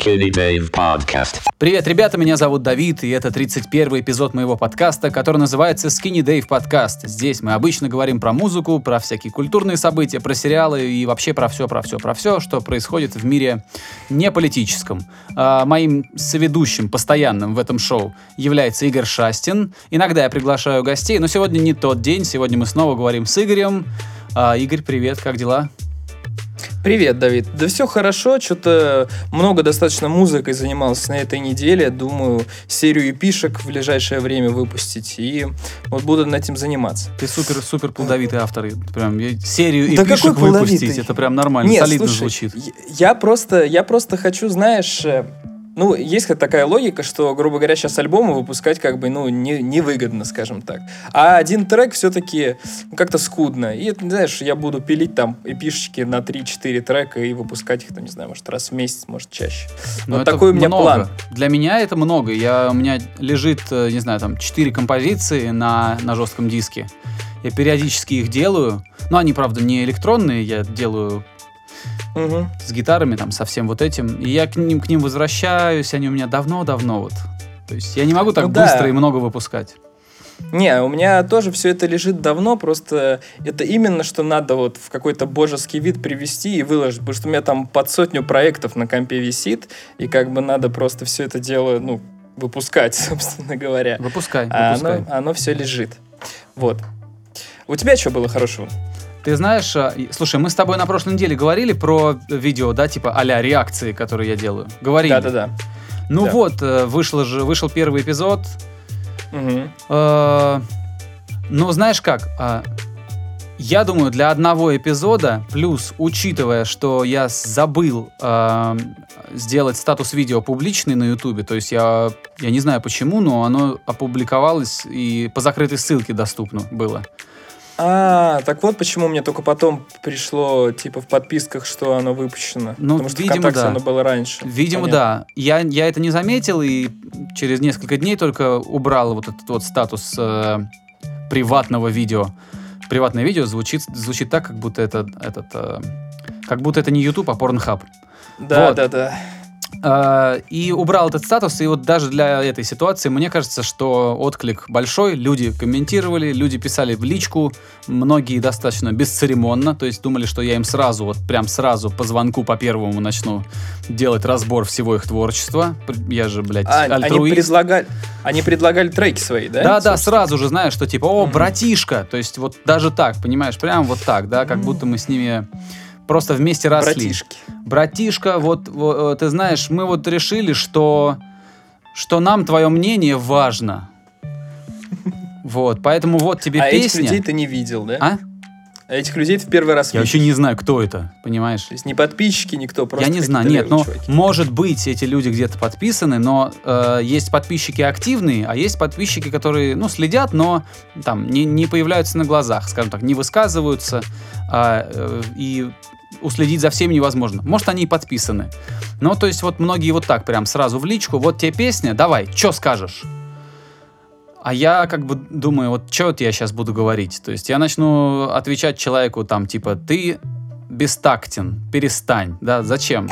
Skinny Dave Podcast. Привет, ребята, меня зовут Давид, и это 31 эпизод моего подкаста, который называется Skinny Dave Podcast. Здесь мы обычно говорим про музыку, про всякие культурные события, про сериалы и вообще про все, про все, про все, что происходит в мире не политическом. А, моим соведущим, постоянным в этом шоу является Игорь Шастин. Иногда я приглашаю гостей, но сегодня не тот день, сегодня мы снова говорим с Игорем. А, Игорь, привет, как дела? Привет, Давид. Да все хорошо, что-то много достаточно музыкой занимался на этой неделе. Думаю, серию эпишек в ближайшее время выпустить. И вот буду над этим заниматься. Ты супер-супер плодовитый автор. Прям серию да эпишек выпустить, это прям нормально, Нет, солидно слушай, звучит. Я просто, я просто хочу, знаешь, э, ну, есть такая логика, что, грубо говоря, сейчас альбомы выпускать как бы, ну, не, невыгодно, скажем так. А один трек все-таки ну, как-то скудно. И, знаешь, я буду пилить там эпишечки на 3-4 трека и выпускать их, там, не знаю, может, раз в месяц, может, чаще. Но вот такой у меня много. план. Для меня это много. Я, у меня лежит, э, не знаю, там, 4 композиции на, на жестком диске. Я периодически их делаю. Ну, они, правда, не электронные, я делаю угу. с гитарами, там, со всем вот этим. И я к ним, к ним возвращаюсь, они у меня давно-давно вот. То есть я не могу так ну, быстро да. и много выпускать. Не, у меня тоже все это лежит давно, просто это именно что надо вот в какой-то божеский вид привести и выложить, потому что у меня там под сотню проектов на компе висит, и как бы надо просто все это дело, ну, выпускать, собственно говоря. Выпускай, а выпускай. Оно, оно все лежит. Вот. У тебя что было хорошего? Ты знаешь, а, слушай, мы с тобой на прошлой неделе говорили про видео, да, типа а реакции, которые я делаю. Говорили. Да-да-да. Ну да. вот, э, вышел же, вышел первый эпизод. Угу. Ну, знаешь как, а, я думаю, для одного эпизода, плюс учитывая, что я забыл э, сделать статус видео публичный на Ютубе, то есть я, я не знаю почему, но оно опубликовалось и по закрытой ссылке доступно было. А, так вот почему мне только потом пришло, типа, в подписках, что оно выпущено. Ну, Потому что видимо, да. оно было раньше. Видимо, Понятно. да. Я, я это не заметил, и через несколько дней только убрал вот этот вот статус э, приватного видео. Приватное видео звучит, звучит так, как будто это, этот, э, как будто это не YouTube, а Pornhub. Да, вот. да, да. Uh, и убрал этот статус, и вот даже для этой ситуации мне кажется, что отклик большой, люди комментировали, люди писали в личку, многие достаточно бесцеремонно, то есть думали, что я им сразу, вот прям сразу по звонку по первому начну делать разбор всего их творчества. Я же, блядь, а, альтруист. Они предлагали, они предлагали треки свои, да? Да, да, сразу же, знаешь, что типа, о, братишка, то есть вот даже так, понимаешь, прям вот так, да, как будто мы с ними просто вместе росли. Братишки. Братишка, вот, вот ты знаешь, мы вот решили, что, что нам твое мнение важно. Вот, поэтому вот тебе а песня. А этих людей ты не видел, да? А? А этих людей ты в первый раз Я видишь. вообще не знаю, кто это, понимаешь? То есть не подписчики, никто, просто Я не знаю, нет, но чуваки. может быть эти люди где-то подписаны, но э, есть подписчики активные, а есть подписчики, которые, ну, следят, но там не, не появляются на глазах, скажем так, не высказываются, а, э, и уследить за всеми невозможно. Может, они и подписаны. Ну, то есть вот многие вот так прям сразу в личку, вот тебе песня, давай, что скажешь? А я как бы думаю, вот что я сейчас буду говорить? То есть я начну отвечать человеку там, типа, ты бестактен, перестань, да, зачем?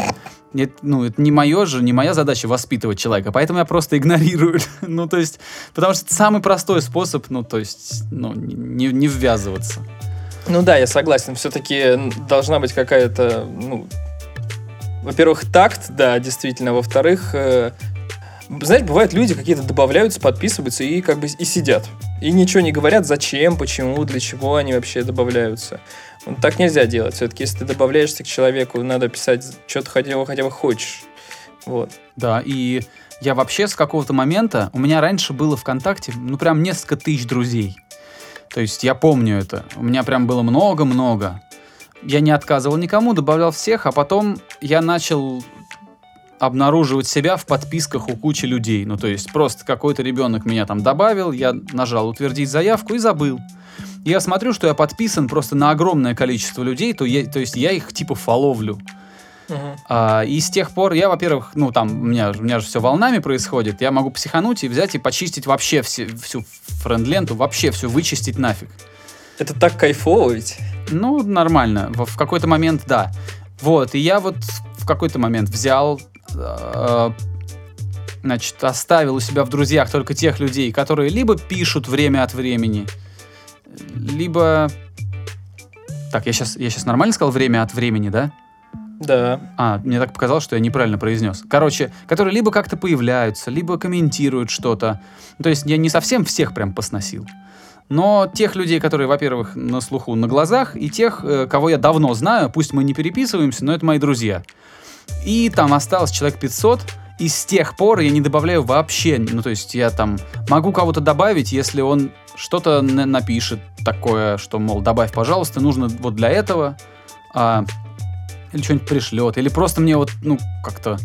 Это, ну, это не мое же, не моя задача воспитывать человека, поэтому я просто игнорирую. ну, то есть, потому что это самый простой способ, ну, то есть, ну, не, не ввязываться. Ну да, я согласен. Все-таки должна быть какая-то, ну, во-первых, такт, да, действительно. Во-вторых, э, знаете, бывают люди какие-то добавляются, подписываются и как бы и сидят. И ничего не говорят, зачем, почему, для чего они вообще добавляются. Ну, так нельзя делать. Все-таки, если ты добавляешься к человеку, надо писать, что ты хотя бы, хотя бы хочешь. Вот. Да, и я вообще с какого-то момента, у меня раньше было ВКонтакте, ну, прям несколько тысяч друзей. То есть я помню это. У меня прям было много-много. Я не отказывал никому, добавлял всех, а потом я начал обнаруживать себя в подписках у кучи людей. Ну, то есть просто какой-то ребенок меня там добавил, я нажал утвердить заявку и забыл. Я смотрю, что я подписан просто на огромное количество людей, то, я, то есть я их типа фоловлю. Uh-huh. А, и с тех пор я, во-первых, ну там у меня, у меня же все волнами происходит, я могу психануть и взять и почистить вообще все, всю френд-ленту, вообще все вычистить нафиг. Это так кайфово ведь? Ну, нормально. В, в какой-то момент, да. Вот, и я вот в какой-то момент взял, э, значит, оставил у себя в друзьях только тех людей, которые либо пишут время от времени, либо... Так, я сейчас, я сейчас нормально сказал время от времени, да? Да. А, мне так показалось, что я неправильно произнес. Короче, которые либо как-то появляются, либо комментируют что-то. Ну, То есть я не совсем всех прям посносил. Но тех людей, которые, во-первых, на слуху, на глазах, и тех, э, кого я давно знаю, пусть мы не переписываемся, но это мои друзья. И там осталось человек 500, и с тех пор я не добавляю вообще, ну то есть я там могу кого-то добавить, если он что-то на- напишет такое, что, мол, добавь, пожалуйста, нужно вот для этого, а, или что-нибудь пришлет, или просто мне вот, ну, как-то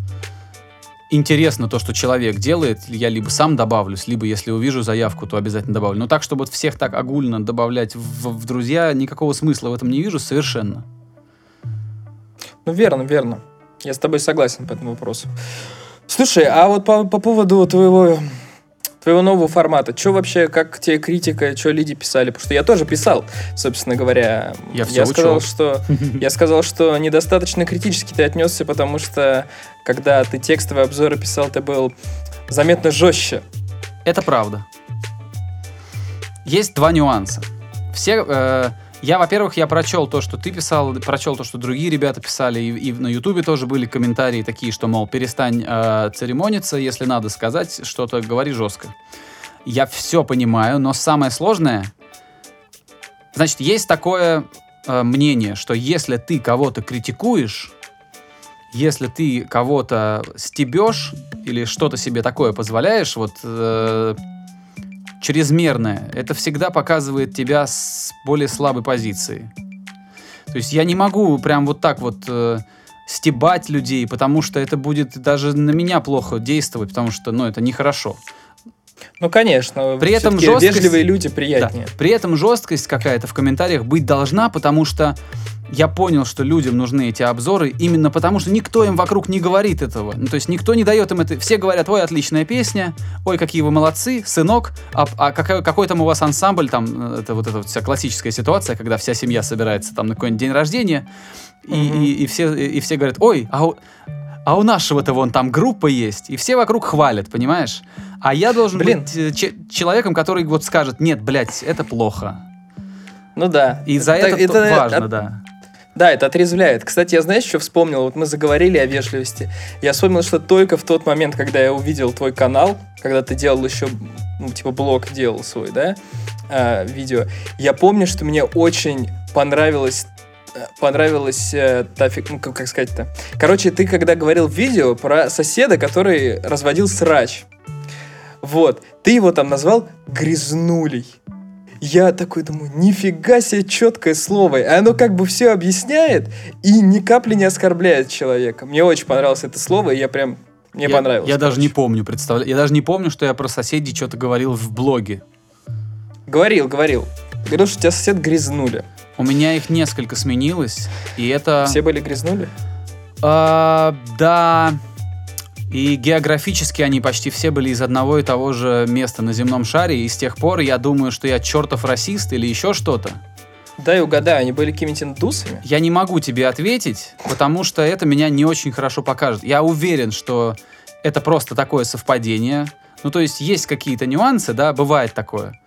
интересно то, что человек делает, я либо сам добавлюсь, либо если увижу заявку, то обязательно добавлю. Но так, чтобы вот всех так огульно добавлять в, в друзья, никакого смысла в этом не вижу совершенно. Ну, верно, верно. Я с тобой согласен по этому вопросу. Слушай, а вот по, по поводу твоего, твоего нового формата, что вообще, как тебе критика, что люди писали? Потому что я тоже писал, собственно говоря. Я всё сказал, учел. что я сказал, что недостаточно критически ты отнесся, потому что когда ты текстовые обзоры писал, ты был заметно жестче. Это правда. Есть два нюанса. Все, э, я, во-первых, я прочел то, что ты писал, прочел то, что другие ребята писали, и, и на Ютубе тоже были комментарии такие, что, мол, перестань э, церемониться, если надо сказать что-то, говори жестко. Я все понимаю, но самое сложное, значит, есть такое э, мнение, что если ты кого-то критикуешь, если ты кого-то стебешь или что-то себе такое позволяешь, вот э, чрезмерное, это всегда показывает тебя с более слабой позиции. То есть я не могу прям вот так вот э, стебать людей, потому что это будет даже на меня плохо действовать, потому что, ну, это нехорошо. Ну, конечно. При этом жесткость- Вежливые люди Да. приятнее. При этом жесткость какая-то в комментариях быть должна, потому что я понял, что людям нужны эти обзоры именно потому, что никто им вокруг не говорит этого. Ну, то есть никто не дает им это. Все говорят, ой, отличная песня, ой, какие вы молодцы, сынок, а, а какой, какой там у вас ансамбль, там, э, это вот эта вот вся классическая ситуация, когда вся семья собирается там на какой-нибудь день рождения, и, Мгм. и- и все, и, и все говорят, ой, а а у нашего-то вон там группа есть, и все вокруг хвалят, понимаешь? А я должен Блин. быть э, че- человеком, который вот скажет, нет, блядь, это плохо. Ну да. И за это, это то- важно, от- да. Да, это отрезвляет. Кстати, я знаешь, что вспомнил? Вот мы заговорили о вежливости. Я вспомнил, что только в тот момент, когда я увидел твой канал, когда ты делал еще, ну, типа, блог делал свой, да, а, видео, я помню, что мне очень понравилось э, понравилась э, та фиг- ну, как как сказать-то. Короче, ты когда говорил в видео про соседа, который разводил срач. Вот, ты его там назвал грязнулей. Я такой думаю, нифига себе четкое слово. И оно как бы все объясняет и ни капли не оскорбляет человека. Мне очень понравилось это слово, и я прям... Мне я, понравилось. Я даже не короче. помню, представляю. Я даже не помню, что я про соседей что-то говорил в блоге. Говорил, говорил. Говорил, что тебя сосед грязнули. У меня их несколько сменилось, и это... Все были грязнули? А, да. И географически они почти все были из одного и того же места на земном шаре, и с тех пор я думаю, что я чертов расист или еще что-то. Дай угадаю, они были какими-то индусами? Я не могу тебе ответить, потому что это меня не очень хорошо покажет. Я уверен, что это просто такое совпадение. Ну, то есть есть какие-то нюансы, да, бывает такое.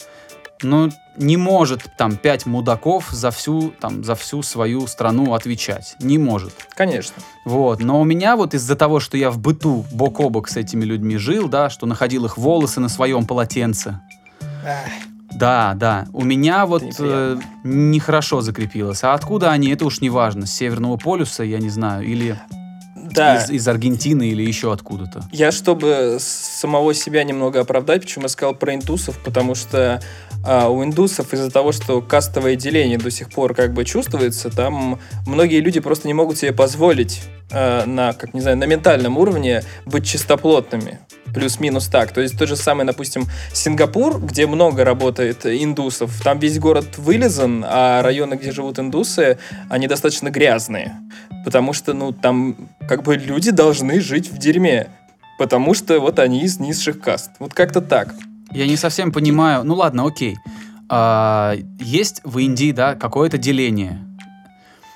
Но не может там пять мудаков за всю, там, за всю свою страну отвечать. Не может. Конечно. Вот. Но у меня вот из-за того, что я в быту бок о бок с этими людьми жил, да, что находил их волосы на своем полотенце, Ах, да, да. У меня вот э, неприятно. нехорошо закрепилось. А откуда они, это уж не важно. С Северного полюса, я не знаю, или Да. из, из Аргентины, или еще откуда-то. Я, чтобы самого себя немного оправдать, почему я сказал про индусов, потому что а, у индусов из-за того, что кастовое деление до сих пор как бы чувствуется, там многие люди просто не могут себе позволить а, на, как не знаю, на ментальном уровне быть чистоплотными. Плюс-минус так. То есть тот же самый, допустим, Сингапур, где много работает индусов, там весь город вылезан, а районы, где живут индусы, они достаточно грязные. Потому что, ну, там как бы люди должны жить в дерьме. Потому что вот они из низших каст. Вот как-то так. Я не совсем понимаю. Ну ладно, окей. А, есть в Индии, да, какое-то деление.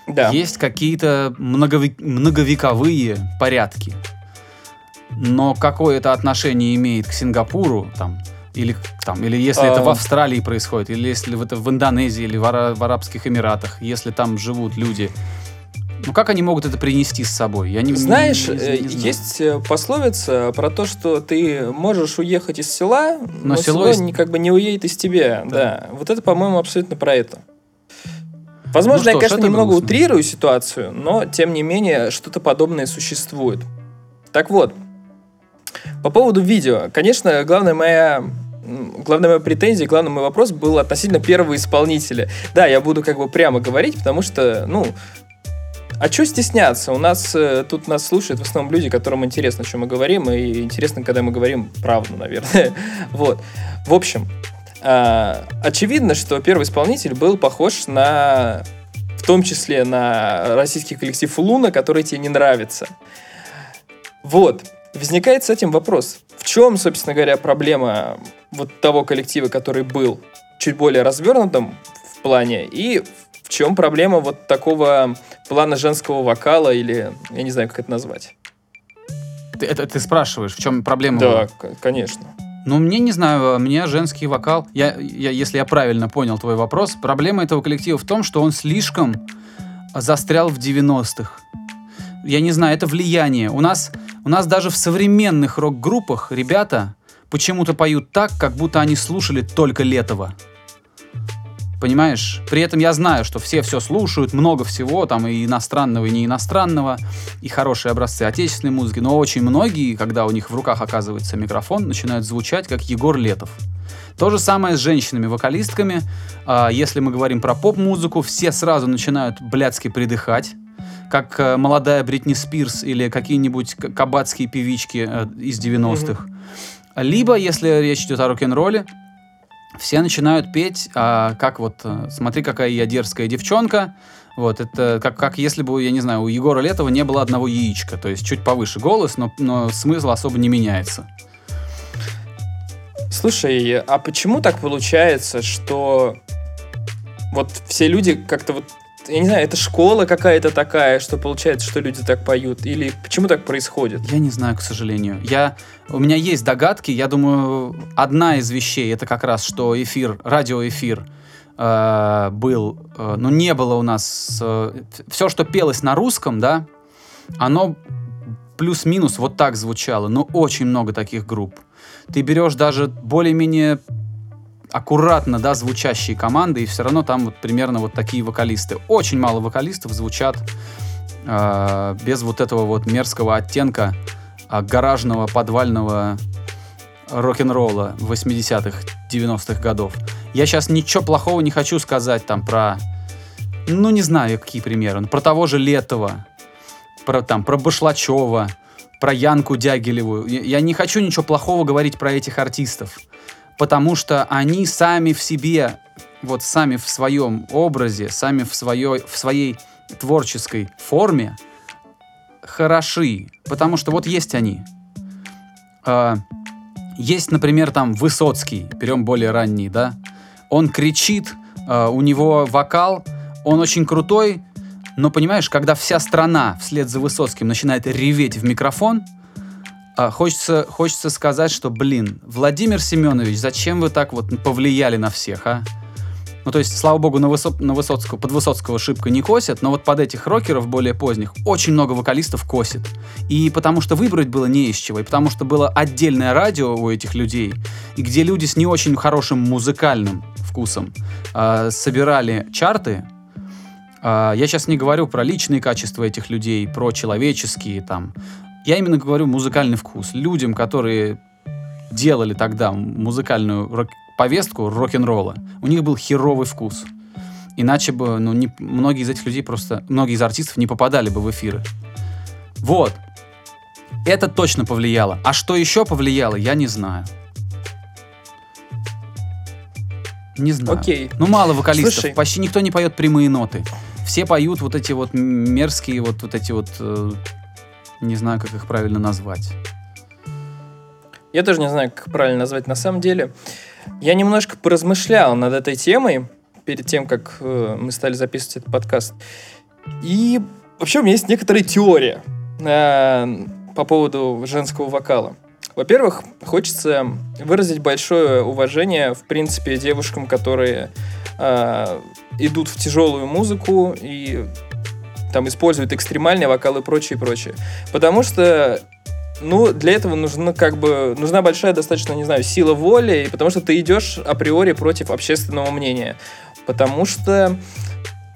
Да. Есть какие-то многове- многовековые порядки. но какое это отношение имеет к Сингапуру, там, или, там, или если это А. в Австралии происходит, или если это в Индонезии, или в, Ара- в Арабских Эмиратах, если там живут люди, ну как они могут это принести с собой? Я не, не- Знаешь, не- не э, знаю. есть э, пословица про то, что ты можешь уехать из села, но, село село из- не, как бы не уедет из тебя. Да. Да. Вот это, по-моему, абсолютно про это. Возможно, Ну я, конечно, немного грустно. утрирую ситуацию, но, тем не менее, что-то подобное существует. Так вот, по поводу видео. Конечно, главная моя главная моя претензия, главный мой вопрос был относительно первого исполнителя. Да, я буду как бы прямо говорить, потому что, ну, а что стесняться? У нас э, тут нас слушают в основном люди, которым интересно, о чем мы говорим, и интересно, когда мы говорим правду, наверное. Вот. В общем, а, очевидно, что первый исполнитель был похож на, в том числе на российский коллектив Луна, который тебе не нравится. Вот. Возникает с этим вопрос. В чем, собственно говоря, проблема вот того коллектива, который был чуть более развернутым в плане, и в чем проблема вот такого плана женского вокала, или я не знаю, как это назвать. Ты, это ты спрашиваешь, в чем проблема? Да, конечно. Ну, мне не знаю, мне женский вокал, я, я, если я правильно понял твой вопрос, проблема этого коллектива в том, что он слишком застрял в 90-х. Я не знаю, это влияние. У нас, у нас даже в современных рок-группах ребята почему-то поют так, как будто они слушали только Летова. Понимаешь? При этом я знаю, что все все слушают, много всего, там и иностранного, и не иностранного, и хорошие образцы отечественной музыки, но очень многие, когда у них в руках оказывается микрофон, начинают звучать как Егор Летов. То же самое с женщинами-вокалистками. А, Если мы говорим про поп-музыку, все сразу начинают блядски придыхать, как э, молодая Бритни Спирс или какие-нибудь кабацкие певички э, из 90-х. Либо, если речь идет о рок-н-ролле, все начинают петь, а, как вот, э, смотри, какая я дерзкая девчонка. Вот, это как, как если бы, я не знаю, у Егора Летова не было одного яичка. То есть чуть повыше голос, но, но смысл особо не меняется. Слушай, а почему так получается, что вот все люди как-то вот, я не знаю, это школа какая-то такая, что получается, что люди так поют? Или почему так происходит? Я не знаю, к сожалению. Я, у меня есть догадки. Я думаю, одна из вещей это как раз, что эфир, радиоэфир э, был, э, ну не было у нас все, что пелось на русском, да, оно плюс-минус вот так звучало. Но очень много таких групп. Ты берешь даже более-менее аккуратно, да, звучащие команды, и все равно там вот примерно вот такие вокалисты. Очень мало вокалистов звучат э, без вот этого вот мерзкого оттенка а, гаражного, подвального рок-н-ролла 80-х, 90-х годов. Я сейчас ничего плохого не хочу сказать там про, ну не знаю, какие примеры, про того же Летова, про там, про Башлачева, про Янку Дягилеву. Я не хочу ничего плохого говорить про этих артистов, потому что они сами в себе, вот сами в своем образе, сами в, своей в своей творческой форме хороши, потому что вот есть они. А, есть, например, там Высоцкий, берем более ранний, да, он кричит, а, у него вокал, он очень крутой, но понимаешь, когда вся страна вслед за Высоцким начинает реветь в микрофон, а, хочется, хочется сказать, что, блин, Владимир Семенович, зачем вы так вот повлияли на всех, а? Ну, то есть, слава богу, на, Высо- на Высоцкого, под Высоцкого шибко не косят, но вот под этих рокеров более поздних очень много вокалистов косит. И потому что выбрать было не из чего, и потому что было отдельное радио у этих людей, и где люди с не очень хорошим музыкальным вкусом а, собирали чарты, а, я сейчас не говорю про личные качества этих людей, про человеческие там. Я именно говорю музыкальный вкус. Людям, которые делали тогда музыкальную рок- повестку рок-н-ролла, у них был херовый вкус. Иначе бы, ну, не, многие из этих людей просто, многие из артистов не попадали бы в эфиры. Вот. Это точно повлияло. А что еще повлияло, я не знаю. Не знаю. Окей. Ну, мало вокалистов. Слушай. Почти никто не поет прямые ноты. Все поют вот эти вот мерзкие, вот, вот эти вот... э, не знаю, как их правильно назвать. Я тоже не знаю, как правильно назвать на самом деле. Я немножко поразмышлял над этой темой перед тем, как э, мы стали записывать этот подкаст. И вообще у меня есть некоторая теория э, по по поводу женского вокала. Во-первых, хочется выразить большое уважение, в принципе, девушкам, которые э, идут в тяжелую музыку и там используют экстремальный вокал и прочее, прочее. Потому что ну, для этого нужна как бы нужна большая достаточно, не знаю, сила воли, и потому что ты идешь априори против общественного мнения. Потому что,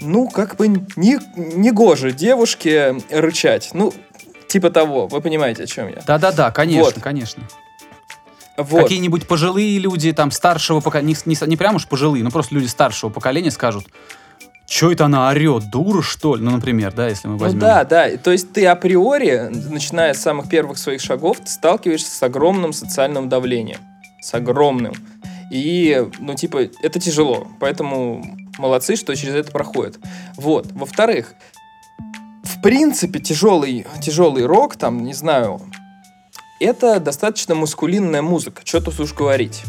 ну, как бы не, не гоже девушке рычать. Ну, типа того, вы понимаете, о чем я. Да-да-да, конечно, Вот. конечно. Вот. Какие-нибудь пожилые люди, там, старшего поколения, не, не, не прям уж пожилые, но просто люди старшего поколения скажут, что это она орет, дура, что ли? Ну, например, да, если мы Ну возьмем. да, да. И То есть ты априори, начиная с самых первых своих шагов, ты сталкиваешься с огромным социальным давлением. С огромным. И, ну, типа, это тяжело. Поэтому молодцы, что через это проходят. Вот. Во-вторых, в принципе, тяжелый, тяжелый рок, там, не знаю, это достаточно маскулинная музыка. Что тут уж говорить.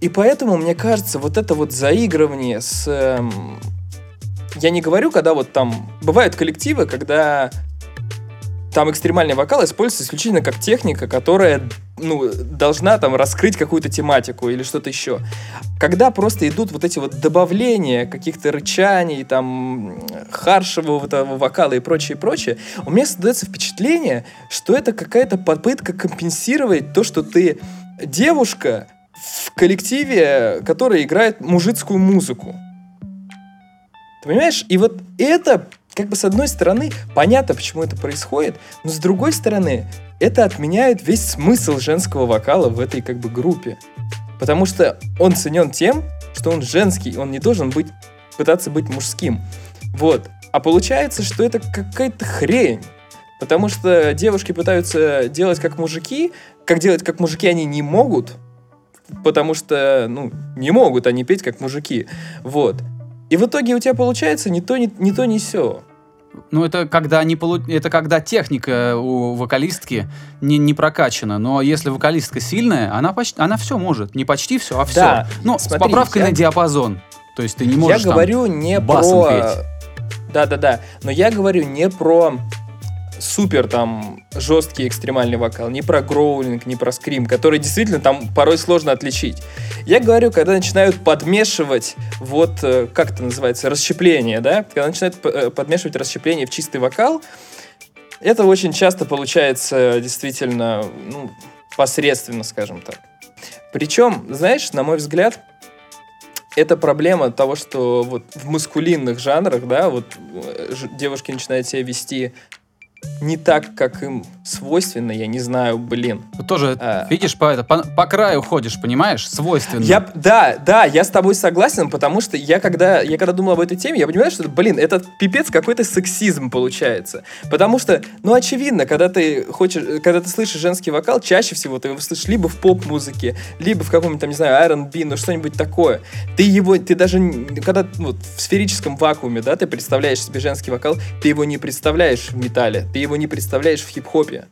И поэтому, мне кажется, вот это вот заигрывание с... эм, я не говорю, когда вот там... Бывают коллективы, когда там экстремальный вокал используется исключительно как техника, которая ну, должна там раскрыть какую-то тематику или что-то еще. Когда просто идут вот эти вот добавления каких-то рычаний, там, харшевого этого вокала и прочее, прочее, у меня создается впечатление, что это какая-то попытка компенсировать то, что ты девушка в коллективе, который играет мужицкую музыку. Ты понимаешь? И вот это, как бы с одной стороны, понятно, почему это происходит, но с другой стороны, это отменяет весь смысл женского вокала в этой как бы группе. Потому что он ценен тем, что он женский, он не должен быть, пытаться быть мужским. Вот. А получается, что это какая-то хрень. Потому что девушки пытаются делать как мужики, как делать как мужики они не могут, потому что, ну, не могут они петь как мужики. Вот. И в итоге у тебя получается ни то, ни, ни то, ни сё. Ну, это когда, не полу... это когда техника у вокалистки не, не прокачана. Но если вокалистка сильная, она, почти... она все может. Не почти все, а все. Да, ну, с смотри, поправкой я- на диапазон. То есть ты не можешь я говорю не про... Да-да-да. Но я говорю не про супер там жесткий экстремальный вокал, не про гроулинг, не про скрим, который действительно там порой сложно отличить. Я говорю, когда начинают подмешивать вот, э, как это называется, расщепление, да? Когда начинают э, подмешивать расщепление в чистый вокал, это очень часто получается действительно, ну, посредственно, скажем так. Причем, знаешь, на мой взгляд, это проблема того, что вот в маскулинных жанрах, да, вот э, девушки начинают себя вести не так, как им свойственно, я не знаю, блин. Тут тоже, А. видишь, по, это, по, по краю ходишь, понимаешь? Свойственно. Я, да, да, я с тобой согласен, потому что я когда, я когда думал об этой теме, я понимаю, что, блин, это пипец какой-то сексизм получается. Потому что, ну, очевидно, когда ты хочешь, когда ты слышишь женский вокал, чаще всего ты его слышишь либо в поп-музыке, либо в каком-нибудь, там, не знаю, R&B, ну, что-нибудь такое. Ты его, ты даже, когда ну, в сферическом вакууме, да, ты представляешь себе женский вокал, ты его не представляешь в металле, ты его не представляешь в хип-хопе.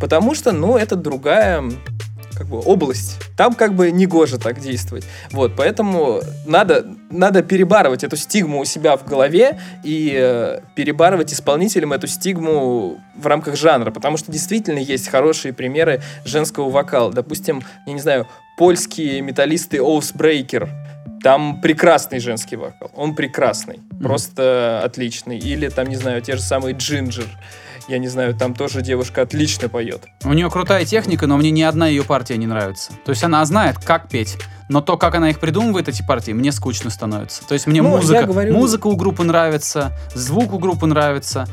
Потому что, ну, это другая как бы область. Там как бы не гоже так действовать. Вот, поэтому надо, надо перебарывать эту стигму у себя в голове и э, перебарывать исполнителям эту стигму в рамках жанра, потому что действительно есть хорошие примеры женского вокала. Допустим, я не знаю, польские металлисты Oathbreaker, там прекрасный женский вокал, он прекрасный, просто отличный. Или там, не знаю, те же самые Джинджер, я не знаю, там тоже девушка отлично поет. У нее крутая техника, но мне ни одна ее партия не нравится. То есть она знает, как петь. Но то, как она их придумывает, эти партии, мне скучно становится. То есть мне Ну, музыка, говорю- музыка у группы нравится, звук у группы нравится.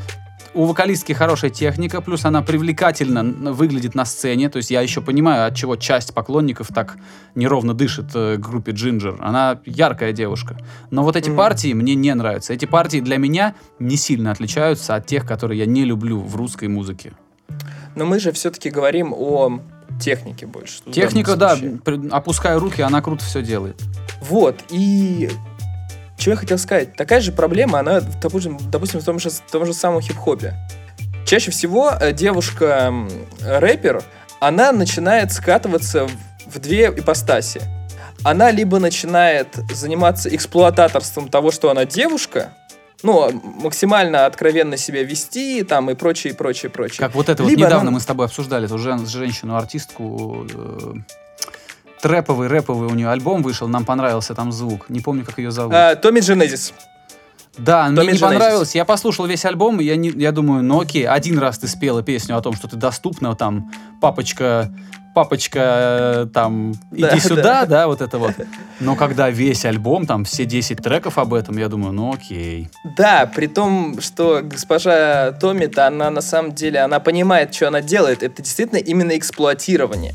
У вокалистки хорошая техника, плюс она привлекательно выглядит на сцене. То есть я еще понимаю, от чего часть поклонников так неровно дышит э, группе Джинджер. Она яркая девушка. Но вот эти Мгм. партии мне не нравятся. Эти партии для меня не сильно отличаются от тех, которые я не люблю в русской музыке. Но мы же все-таки говорим о технике больше. в Техника, да, опуская руки, она круто все делает. Вот, и что я хотел сказать, такая же проблема, она, допустим, допустим в том же, в том же самом хип-хопе. Чаще всего э, девушка-рэпер, она начинает скатываться в, две ипостаси. Она либо начинает заниматься эксплуататорством того, что она девушка, ну, максимально откровенно себя вести, там, и прочее, и прочее, прочее. Как вот это вот Либо недавно она- мы с тобой обсуждали эту жен- женщину-артистку. Э, Трэповый, рэповый у нее альбом вышел, нам понравился там звук. Не помню, как ее зовут. Томми Дженезис. Да, мне Томми не Дженезис. понравилось. Я послушал весь альбом, и я, не, я думаю, ну окей, один раз ты спела песню о том, что ты доступна, там, папочка, папочка, э, там, иди Да, сюда, да. вот это вот. Но когда весь альбом, там, все 10 треков об этом, я думаю, ну окей. Да, при том, что госпожа Томми-то, она на самом деле, она понимает, что она делает. Это действительно именно эксплуатирование.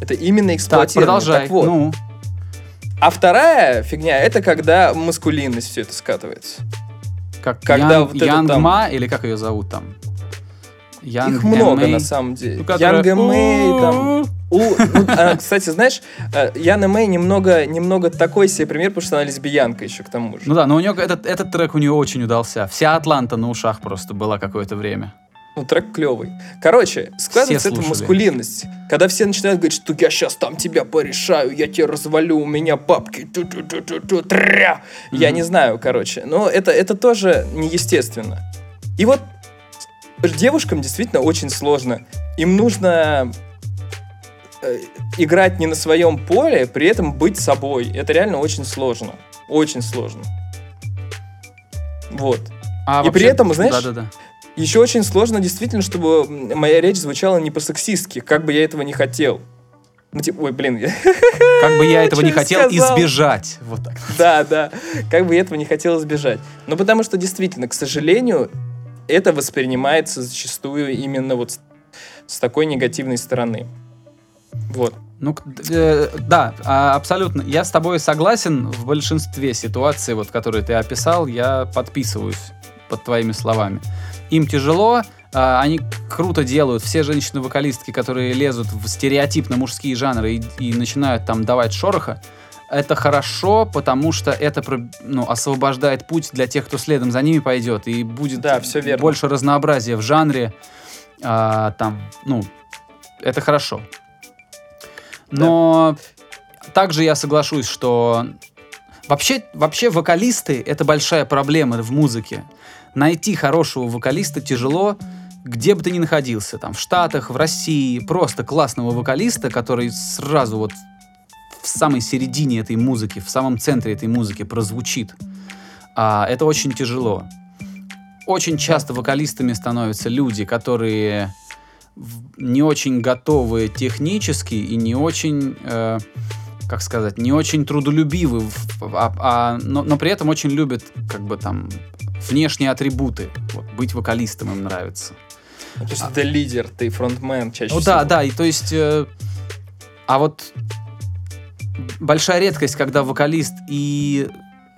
Это именно Так, эксплуатирование. продолжай. Так вот. Ну, А вторая фигня, это когда маскулинность все это скатывается. как когда Ян- вот это Янг там- или как ее зовут там? Янг Их много Мэй. на самом деле. Ну, Мэй, там, У, ну, а, кстати, знаешь, э, Яна Мэй немного, немного такой себе пример, потому что она лесбиянка еще к тому же. Ну да, но у нее этот, этот трек у нее очень удался. Вся Атланта на ушах просто была какое-то время. Ну, трек клевый. Короче, складывается эта маскулинность. Когда все начинают говорить, что я сейчас там тебя порешаю, я тебя развалю, у меня бабки, ту-ту-ту-ту-ту, тря. Я Мгм. не знаю, короче. Но это, это тоже неестественно. И вот девушкам действительно очень сложно. Им нужно э, играть не на своем поле, при этом быть собой. Это реально очень сложно. Очень сложно. Вот. А И при этом, знаешь, Да-да-да. Еще очень сложно действительно, чтобы моя речь звучала не по-сексистски, как бы я этого не хотел. Ну, типа, ой, блин, я- Как бы я этого не хотел сказал? избежать. Вот так. да, да, как бы я этого не хотел избежать. Но потому что действительно, к сожалению, это воспринимается зачастую именно вот с, с такой негативной стороны. Вот. Ну, э, да, а, абсолютно. Я с тобой согласен в большинстве ситуаций, вот, которые ты описал, я подписываюсь под твоими словами. Им тяжело, а, они круто делают. Все женщины-вокалистки, которые лезут в стереотипно мужские жанры и, и начинают там давать шороха, это хорошо, потому что это ну, освобождает путь для тех, кто следом за ними пойдет, и будет Да, всё верно. больше разнообразия в жанре. а, там, ну, это хорошо. Но также я соглашусь, что вообще, вообще вокалисты — это большая проблема в музыке. Найти хорошего вокалиста тяжело, где бы ты ни находился, там, в Штатах, в России, просто классного вокалиста, который сразу вот в самой середине этой музыки, в самом центре этой музыки прозвучит. А, это очень тяжело. Очень часто вокалистами становятся люди, которые не очень готовы технически и не очень, э, как сказать, не очень трудолюбивы, а- а- но, но при этом очень любят как бы там внешние атрибуты. Вот, быть вокалистом им нравится. То есть ты лидер, ты фронтмен чаще Ну всего. да, да, и то есть, э, а вот большая редкость, когда вокалист и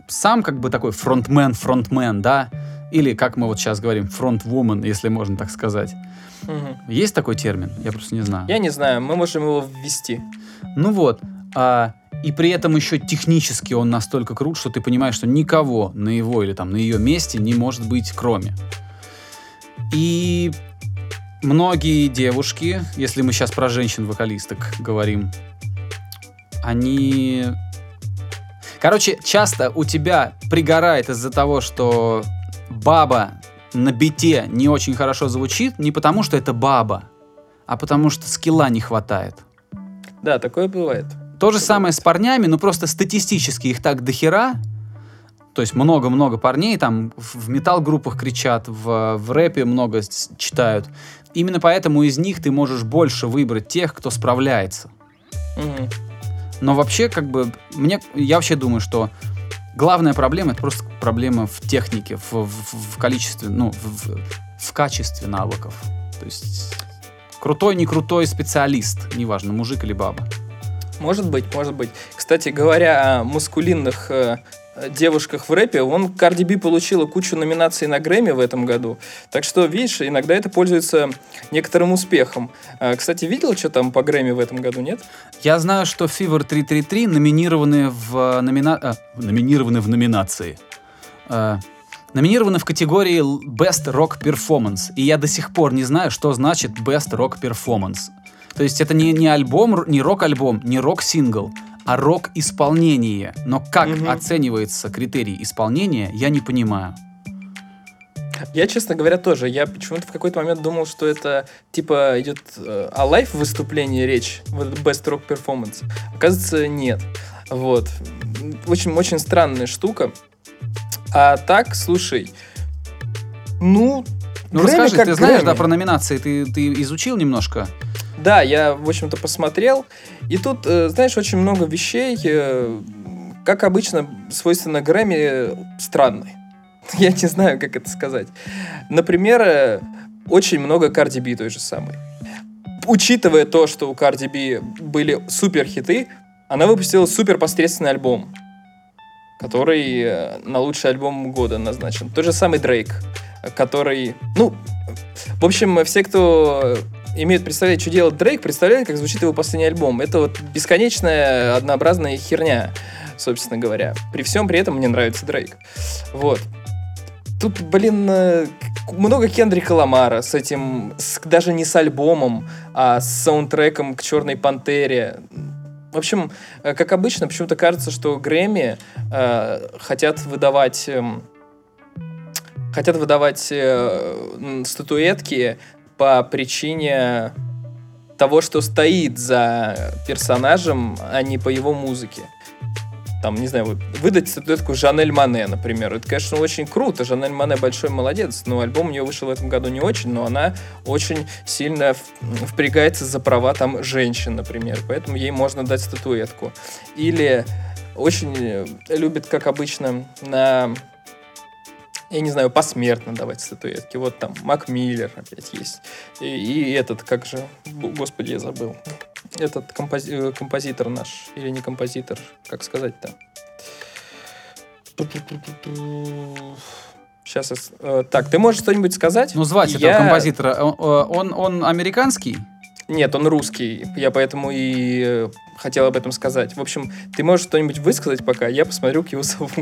сам как бы такой фронтмен, фронтмен, да, или как мы вот сейчас говорим, фронтвумен, если можно так сказать. Мгм. Есть такой термин? Я просто не знаю. Я не знаю, мы можем его ввести. Ну вот, а, и при этом еще технически он настолько крут, что ты понимаешь, что никого на его или там на ее месте не может быть кроме. И многие девушки, если мы сейчас про женщин-вокалисток говорим, они... Короче, часто у тебя пригорает из-за того, что баба на бите не очень хорошо звучит, не потому что это баба, а потому что скилла не хватает. Да, такое бывает. То же самое с парнями, но просто статистически их так дохера. То есть много-много парней там в метал-группах кричат, в, в рэпе много читают. Именно поэтому из них ты можешь больше выбрать тех, кто справляется. Мгм. Но вообще, как бы, мне, я вообще думаю, что главная проблема это просто проблема в технике, в, в- в количестве, ну, в- в качестве навыков. То есть крутой, не крутой специалист, неважно, мужик или баба. Может быть, может быть. Кстати, говоря о маскулинных э, э, девушках в рэпе, он Cardi B получила кучу номинаций на Грэмми в этом году. Так что, видишь, иногда это пользуется некоторым успехом. А, кстати, видел, что там по Грэмми в этом году, нет? Я знаю, что Fever 333 номинированы в, э, номина... а, номинированы в номинации. Э, номинированы в категории Best Rock Performance. И я до сих пор не знаю, что значит Best Rock Performance. То есть это не, не альбом, не рок-альбом, не рок-сингл, а рок-исполнение. Но как Мгм. оценивается критерий исполнения, я не понимаю. Я, честно говоря, тоже. Я почему-то в какой-то момент думал, что это типа идет э, о лайф выступлении речь, вот Best Rock Performance. Оказывается, нет. Вот. Очень, очень странная штука. А так, слушай, ну, Ну Грэмми расскажи, ты знаешь, Грэмми. да, про номинации, ты, ты изучил немножко? Да, я, в общем-то, посмотрел. И тут, э, знаешь, очень много вещей, э, как обычно, свойственно Грэмми, странные. Я не знаю, как это сказать. Например, э, очень много Карди Би той же самой. Учитывая то, что у Карди Би были супер хиты, она выпустила супер посредственный альбом, который на лучший альбом года назначен. Тот же самый Дрейк, который, ну, в общем, все, кто имеют представлять, что делает Дрейк, представляют, как звучит его последний альбом. Это вот бесконечная, однообразная херня, собственно говоря. При всем при этом мне нравится Дрейк. Вот. Тут, блин, э, много Кендрика Ламара с этим, с- даже не с альбомом, а с саундтреком к Черной Пантере. В общем, э, как обычно, почему-то кажется, что Грэмми э, хотят выдавать... эм, хотят выдавать э, статуэтки по причине того, что стоит за персонажем, а не по его музыке. Там, не знаю, выдать статуэтку Жанель Мане, например. Это, конечно, очень круто. Жанель Мане большой молодец. Но альбом у нее вышел в этом году не очень, но она очень сильно впрягается за права там женщин, например. Поэтому ей можно дать статуэтку. Или очень любит, как обычно, на я не знаю, посмертно давать статуэтки. Вот там Мак Миллер опять есть. И, и этот, как же, господи, я забыл. Этот компози- э, композитор наш, или не композитор, как сказать-то? Сейчас, так, ты можешь что-нибудь сказать? Ну, звать Я- этого композитора. Он, э, он, он американский? Нет, он русский, я поэтому и э, хотел об этом сказать. В общем, ты можешь что-нибудь высказать пока, я посмотрю, как его зовут.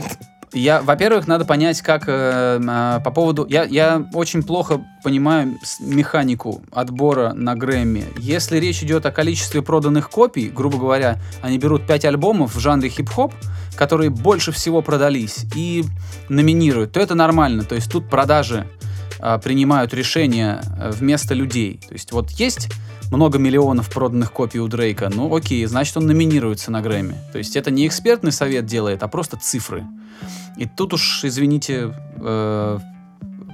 Я, во-первых, надо понять, как э, э, по поводу... Я, я очень плохо понимаю механику отбора на Грэмми. Если речь идет о количестве проданных копий, грубо говоря, они берут 5 альбомов в жанре хип-хоп, которые больше всего продались, и номинируют, то это нормально. То есть тут продажи э, принимают решения э, вместо людей. То есть вот есть много миллионов проданных копий у Дрейка, ну окей, значит он номинируется на Грэмми. То есть это не экспертный совет делает, а просто цифры. И тут уж, извините, э,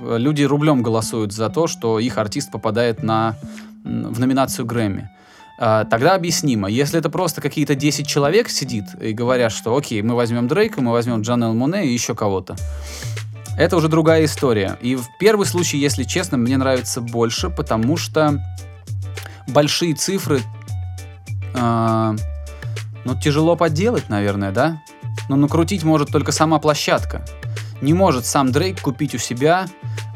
люди рублем голосуют за то, что их артист попадает на, в номинацию Грэмми. А, Тогда объяснимо. Если это просто какие-то 10 человек сидит и говорят, что окей, мы возьмем Дрейка, мы возьмем Джанел Моне и еще кого-то. Это уже другая история. И в первый случай, если честно, мне нравится больше, потому что большие цифры а, ну, тяжело подделать, наверное, да? Но накрутить может только сама площадка. Не может сам Дрейк купить у себя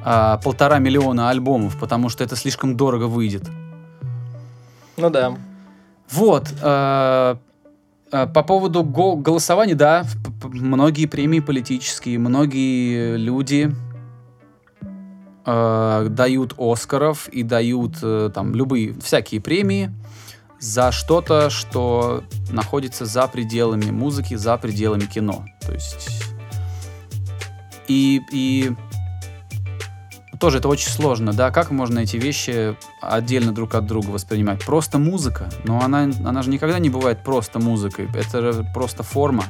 а, полтора миллиона альбомов, потому что это слишком дорого выйдет. Ну да. Вот. э, э, по поводу го- голосования, да, многие премии политические, многие люди э, дают Оскаров и дают э, там любые, всякие премии за что-то, что находится за пределами музыки, за пределами кино. То есть... И, и тоже это очень сложно, да, как можно эти вещи отдельно друг от друга воспринимать? Просто музыка, но она, она же никогда не бывает просто музыкой, это же просто форма.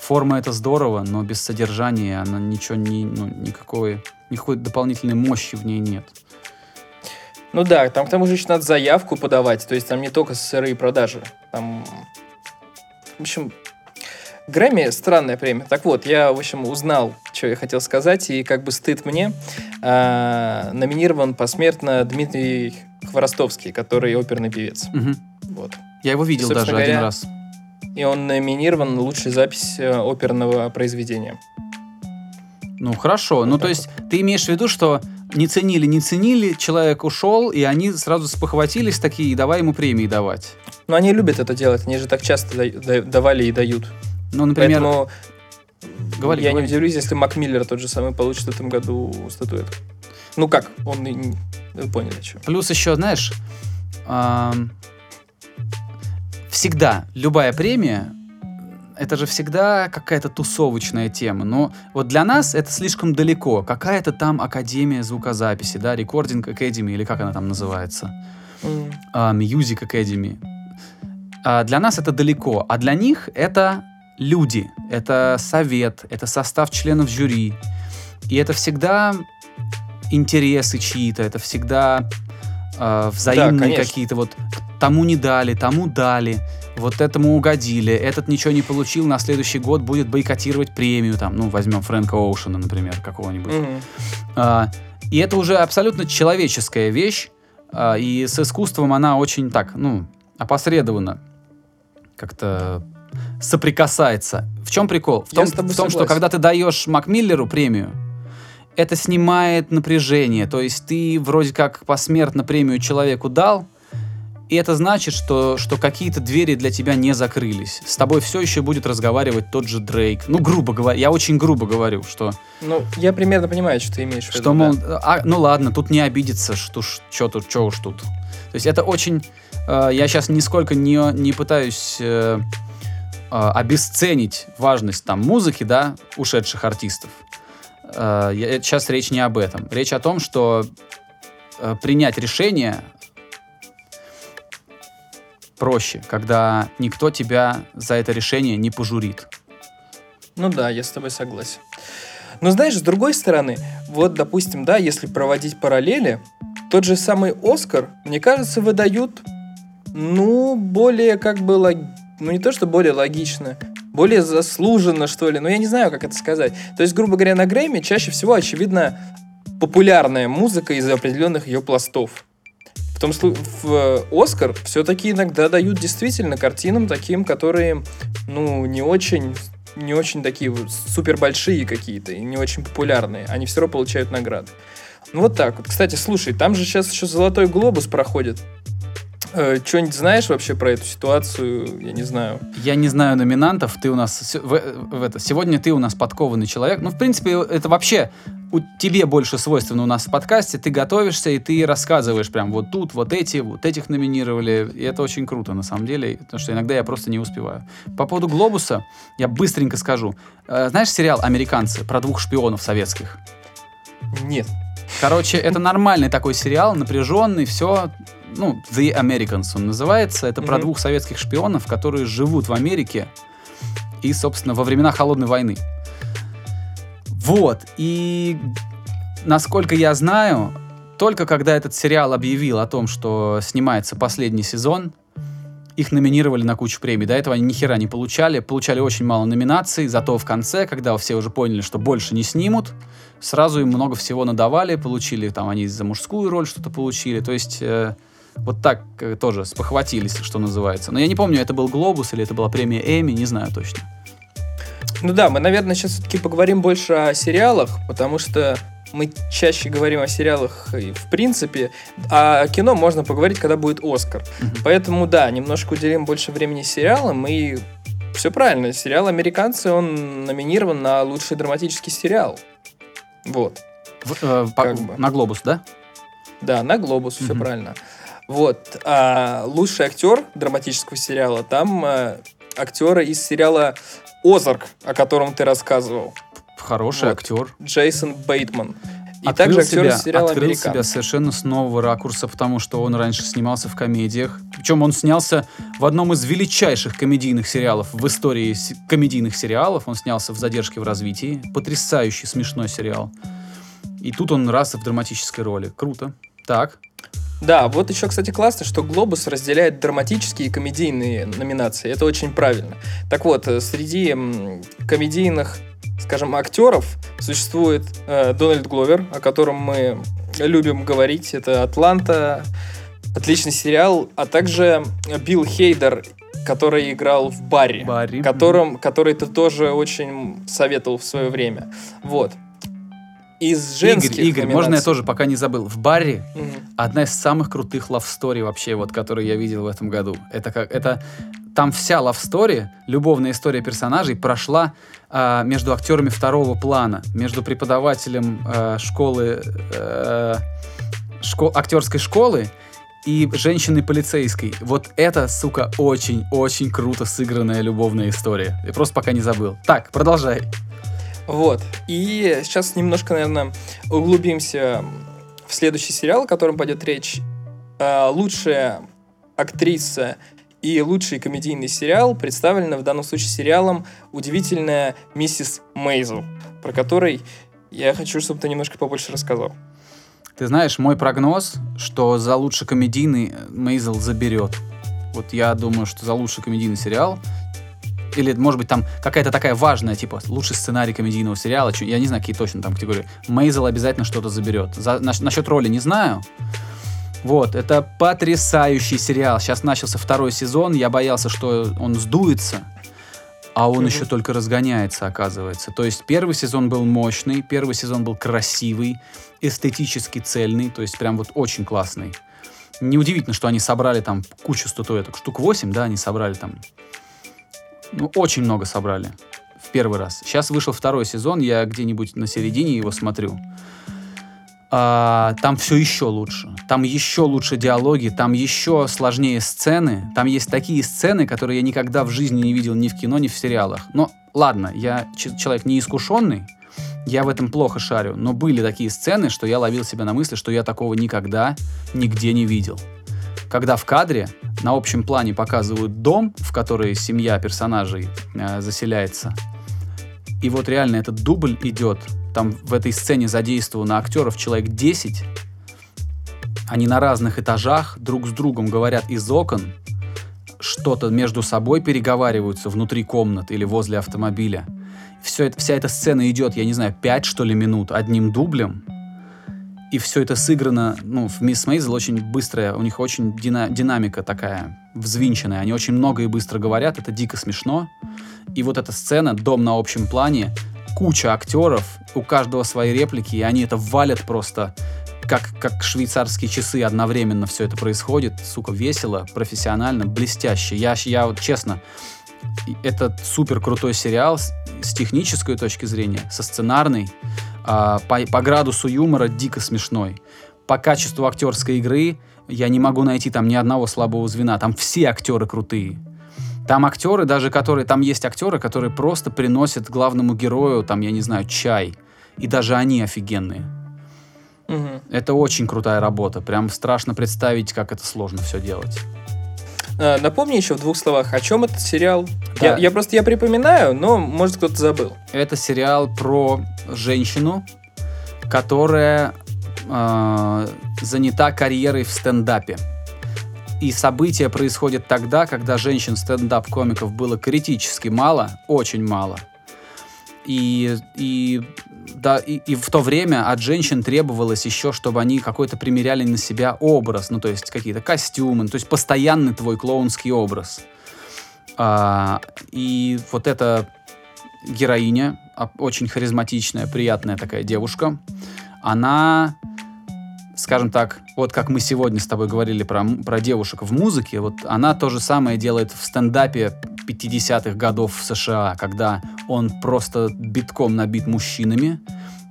Форма это здорово, но без содержания она ничего не, ну, никакой, никакой дополнительной мощи в ней нет. Ну да, там к тому же еще надо заявку подавать, то есть там не только сырые продажи. Там, в общем, Грэмми странная премия. Так вот, я, в общем, узнал, что я хотел сказать, и как бы стыд мне. А, номинирован посмертно Дмитрий Хворостовский, который оперный певец. Мгм. Вот. Я его видел Собственно даже один говоря, раз. И он номинирован на лучшую запись э, оперного произведения. Ну хорошо, Вот ну то есть ты имеешь в виду, что не ценили, не ценили, человек ушел, и они сразу спохватились такие, и давай ему премии давать. Но они любят это делать, они же так часто да- да- давали и дают. Ну, например, Поэтому говори, я говори. не удивлюсь, если Мак Миллер тот же самый получит в этом году статуэтку. Ну как, он и не- вы поняли, что. Плюс еще, знаешь, всегда любая премия это же всегда какая-то тусовочная тема. Но вот для нас это слишком далеко. Какая-то там академия звукозаписи, да, Recording Academy, или как она там называется, М. а, Music Academy. А для нас это далеко, а для них это люди, это совет, это состав членов жюри. И это всегда интересы чьи-то, это всегда э, взаимные конечно. какие-то вот тому не дали, тому дали, вот этому угодили, этот ничего не получил, на следующий год будет бойкотировать премию, там, ну, возьмем Фрэнка Оушена, например, какого-нибудь. А, и это уже абсолютно человеческая вещь, а, и с искусством она очень так, ну, опосредованно как-то соприкасается. В чем прикол? В том, в том что когда ты даешь Макмиллеру премию, это снимает напряжение. То есть ты вроде как посмертно премию человеку дал, и это значит, что, что какие-то двери для тебя не закрылись. С тобой все еще будет разговаривать тот же Дрейк. Ну, грубо говоря, я очень грубо говорю, что Ну, я примерно понимаю, что ты имеешь в виду. что, да. мол, а, ну ладно, тут не обидеться, что чё тут, чё уж тут. То есть это очень... э, я сейчас нисколько не, не пытаюсь э, обесценить важность там музыки, да, ушедших артистов. Э, я- сейчас речь не об этом. Речь о том, что э, принять решение проще, когда никто тебя за это решение не пожурит. Ну да, я с тобой согласен. Но знаешь, с другой стороны, вот, допустим, да, если проводить параллели, тот же самый Оскар, мне кажется, выдают, ну, более как бы, лог- ну, не то, что более логично, более заслуженно, что ли, ну, я не знаю, как это сказать. То есть, грубо говоря, на Грэмми чаще всего, очевидно, популярная музыка из определенных ее пластов. В том случае, в Оскар все-таки иногда дают действительно картинам таким, которые, ну, не очень не очень такие супер большие какие-то не очень популярные. Они все равно получают награды. Ну вот так вот. Кстати, слушай, там же сейчас еще Золотой Глобус проходит. Э, Что-нибудь знаешь вообще про эту ситуацию? Я не знаю. Я не знаю номинантов, ты у нас в, в это, сегодня ты у нас подкованный человек. Ну, в принципе, это вообще у тебе больше свойственно у нас в подкасте. Ты готовишься и ты рассказываешь прям вот тут, вот эти, вот этих номинировали. И это очень круто на самом деле, потому что иногда я просто не успеваю. По поводу Глобуса я быстренько скажу. Э, знаешь сериал «Американцы» про двух шпионов советских? Нет. Короче, это нормальный такой сериал, напряженный, все, ну, The Americans он называется. Это про Мгм. двух советских шпионов, которые живут в Америке и, собственно, во времена Холодной войны. Вот, и насколько я знаю, только когда этот сериал объявил о том, что снимается последний сезон, их номинировали на кучу премий. До этого они ни хера не получали. Получали очень мало номинаций, зато в конце, когда все уже поняли, что больше не снимут, сразу им много всего надавали, получили там они за мужскую роль что-то получили. То есть э, вот так э, тоже спохватились, что называется. Но я не помню, это был Глобус или это была премия Эми, не знаю точно. Ну да, мы, наверное, сейчас все-таки поговорим больше о сериалах, потому что мы чаще говорим о сериалах в принципе, а о кино можно поговорить, когда будет Оскар. Мгм. Поэтому, да, немножко уделим больше времени сериалам, и все правильно, сериал «Американцы», он номинирован на лучший драматический сериал. Вот. В- э, по- Как бы. На Глобус, да? Да, на «Глобус», все Мгм. правильно. Вот. А лучший актер драматического сериала, там а, актеры из сериала «Озарк», о котором ты рассказывал. Хороший Вот. актер. Джейсон Бейтман. И открыл также актер себя, сериала открыл «Американцы». себя совершенно с нового ракурса, потому что он раньше снимался в комедиях. Причем он снялся в одном из величайших комедийных сериалов в истории комедийных сериалов. Он снялся в «Задержке в развитии». Потрясающий, смешной сериал. И тут он раз и в драматической роли. Круто. Так. Да, вот еще, кстати, классно, что «Глобус» разделяет драматические и комедийные номинации. Это очень правильно. Так вот, э, среди комедийных, скажем, актеров существует э, Дональд Гловер, о котором мы любим говорить. Это «Атланта», отличный сериал, а также Билл Хейдер, который играл в «Барри», Барри. которым, который ты тоже очень советовал в свое время. Вот. Из женских Игорь, Игорь, можно я тоже, пока не забыл. В баре Мгм. одна из самых крутых story вообще, вот, которые я видел в этом году. Это как, это там вся story, любовная история персонажей прошла а, между актерами второго плана, между преподавателем а, школы, э, шко- актерской школы и женщины полицейской. Вот это, сука, очень-очень круто сыгранная любовная история. Я просто пока не забыл. Так, продолжай. Вот. И сейчас немножко, наверное, углубимся в следующий сериал, о котором пойдет речь. А, лучшая актриса и лучший комедийный сериал представлена в данном случае сериалом «Удивительная миссис Мейзел», про который я хочу, чтобы ты немножко побольше рассказал. Ты знаешь, мой прогноз, что за лучший комедийный Мейзел заберет. Вот я думаю, что за лучший комедийный сериал или, может быть, там какая-то такая важная, типа, лучший сценарий комедийного сериала, я не знаю, какие точно там категории. Мейзел обязательно что-то заберет. За, на, насчет роли не знаю. Вот, это потрясающий сериал. Сейчас начался второй сезон, я боялся, что он сдуется, а он mm-hmm. еще только разгоняется, оказывается. То есть первый сезон был мощный, первый сезон был красивый, эстетически цельный, то есть прям вот очень классный. Неудивительно, что они собрали там кучу статуэток, штук 8, да, они собрали там. Ну, очень много собрали в первый раз. Сейчас вышел второй сезон, я где-нибудь на середине его смотрю а, там все еще лучше. Там еще лучше диалоги, там еще сложнее сцены. Там есть такие сцены, которые я никогда в жизни не видел ни в кино, ни в сериалах. Но ладно, я человек неискушенный, я в этом плохо шарю, но были такие сцены, что я ловил себя на мысли, что я такого никогда нигде не видел. Когда в кадре на общем плане показывают дом, в который семья персонажей э, заселяется, и вот реально этот дубль идет там в этой сцене задействовано актеров человек 10. Они на разных этажах друг с другом говорят из окон, что-то между собой переговариваются внутри комнат или возле автомобиля. Все это, вся эта сцена идет, я не знаю, 5 что ли минут одним дублем. И все это сыграно, ну, в Мисс Мейзел очень быстрая, у них очень дина динамика такая взвинченная. Они очень много и быстро говорят, это дико смешно. И вот эта сцена, дом на общем плане, куча актеров, у каждого свои реплики, и они это валят просто как, как швейцарские часы одновременно все это происходит. Сука, весело, профессионально, блестяще. Я, я вот честно, это супер крутой сериал с, с технической точки зрения, со сценарной, по, по градусу юмора дико смешной. По качеству актерской игры я не могу найти там ни одного слабого звена. Там все актеры крутые. Там актеры, даже которые, там есть актеры, которые просто приносят главному герою, там, я не знаю, чай. И даже они офигенные. Угу. Это очень крутая работа. Прям страшно представить, как это сложно все делать. А, напомни еще в двух словах, о чем этот сериал. Да. Я, я просто я припоминаю, но может кто-то забыл. Это сериал про женщину, которая э, занята карьерой в стендапе. И события происходят тогда, когда женщин стендап-комиков было критически мало, очень мало. И, и, да, и, и в то время от женщин требовалось еще, чтобы они какой-то примеряли на себя образ, ну то есть какие-то костюмы, то есть постоянный твой клоунский образ. А, и вот эта героиня, а, очень харизматичная, приятная такая девушка, она скажем так, вот как мы сегодня с тобой говорили про, про девушек в музыке, вот она то же самое делает в стендапе 50-х годов в США, когда он просто битком набит мужчинами,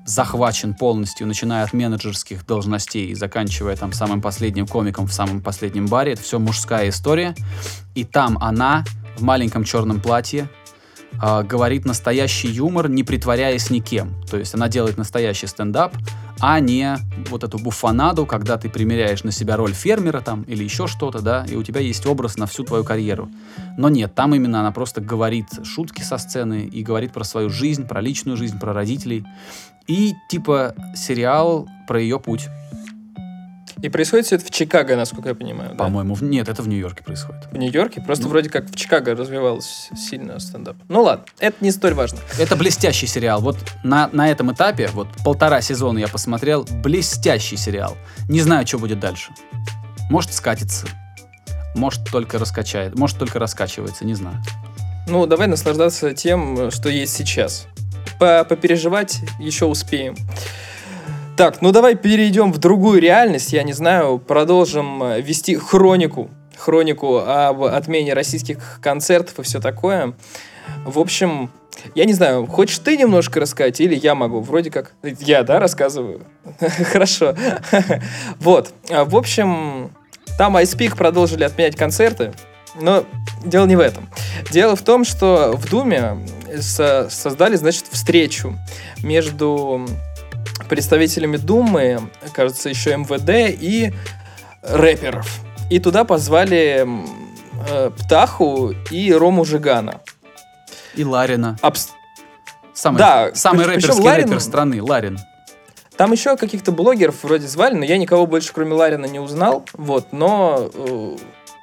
захвачен полностью, начиная от менеджерских должностей и заканчивая там самым последним комиком в самом последнем баре. Это все мужская история. И там она в маленьком черном платье э, говорит настоящий юмор, не притворяясь никем. То есть она делает настоящий стендап, а не вот эту буфанаду, когда ты примеряешь на себя роль фермера там или еще что-то, да, и у тебя есть образ на всю твою карьеру. Но нет, там именно она просто говорит шутки со сцены и говорит про свою жизнь, про личную жизнь, про родителей. И типа сериал про ее путь. И происходит все это в Чикаго, насколько я понимаю. По-моему, да? нет, это в Нью-Йорке происходит. В Нью-Йорке? Просто ну. вроде как в Чикаго развивался сильно стендап. Ну ладно, это не столь важно. Это блестящий сериал. Вот на, на этом этапе, вот полтора сезона я посмотрел, блестящий сериал. Не знаю, что будет дальше. Может скатится. Может только раскачает. Может только раскачивается, не знаю. Ну, давай наслаждаться тем, что есть сейчас. По Попереживать еще успеем. Так, ну давай перейдем в другую реальность. Я не знаю, продолжим э, вести хронику. Хронику об отмене российских концертов и все такое. В общем, я не знаю, хочешь ты немножко рассказать или я могу? Вроде как... Я, да, рассказываю? Хорошо. Вот. В общем, Там iSpeak продолжили отменять концерты, но дело не в этом. Дело в том, что в Думе со- создали, значит, встречу между представителями Думы, кажется, еще МВД и рэперов. И туда позвали э, Птаху и Рому Жигана. И Ларина. Абс- Самый, Да, самый причем рэперский Ларин- рэпер страны, Ларин. Там еще каких-то блогеров вроде звали, но я никого больше, кроме Ларина, не узнал. Вот, но э,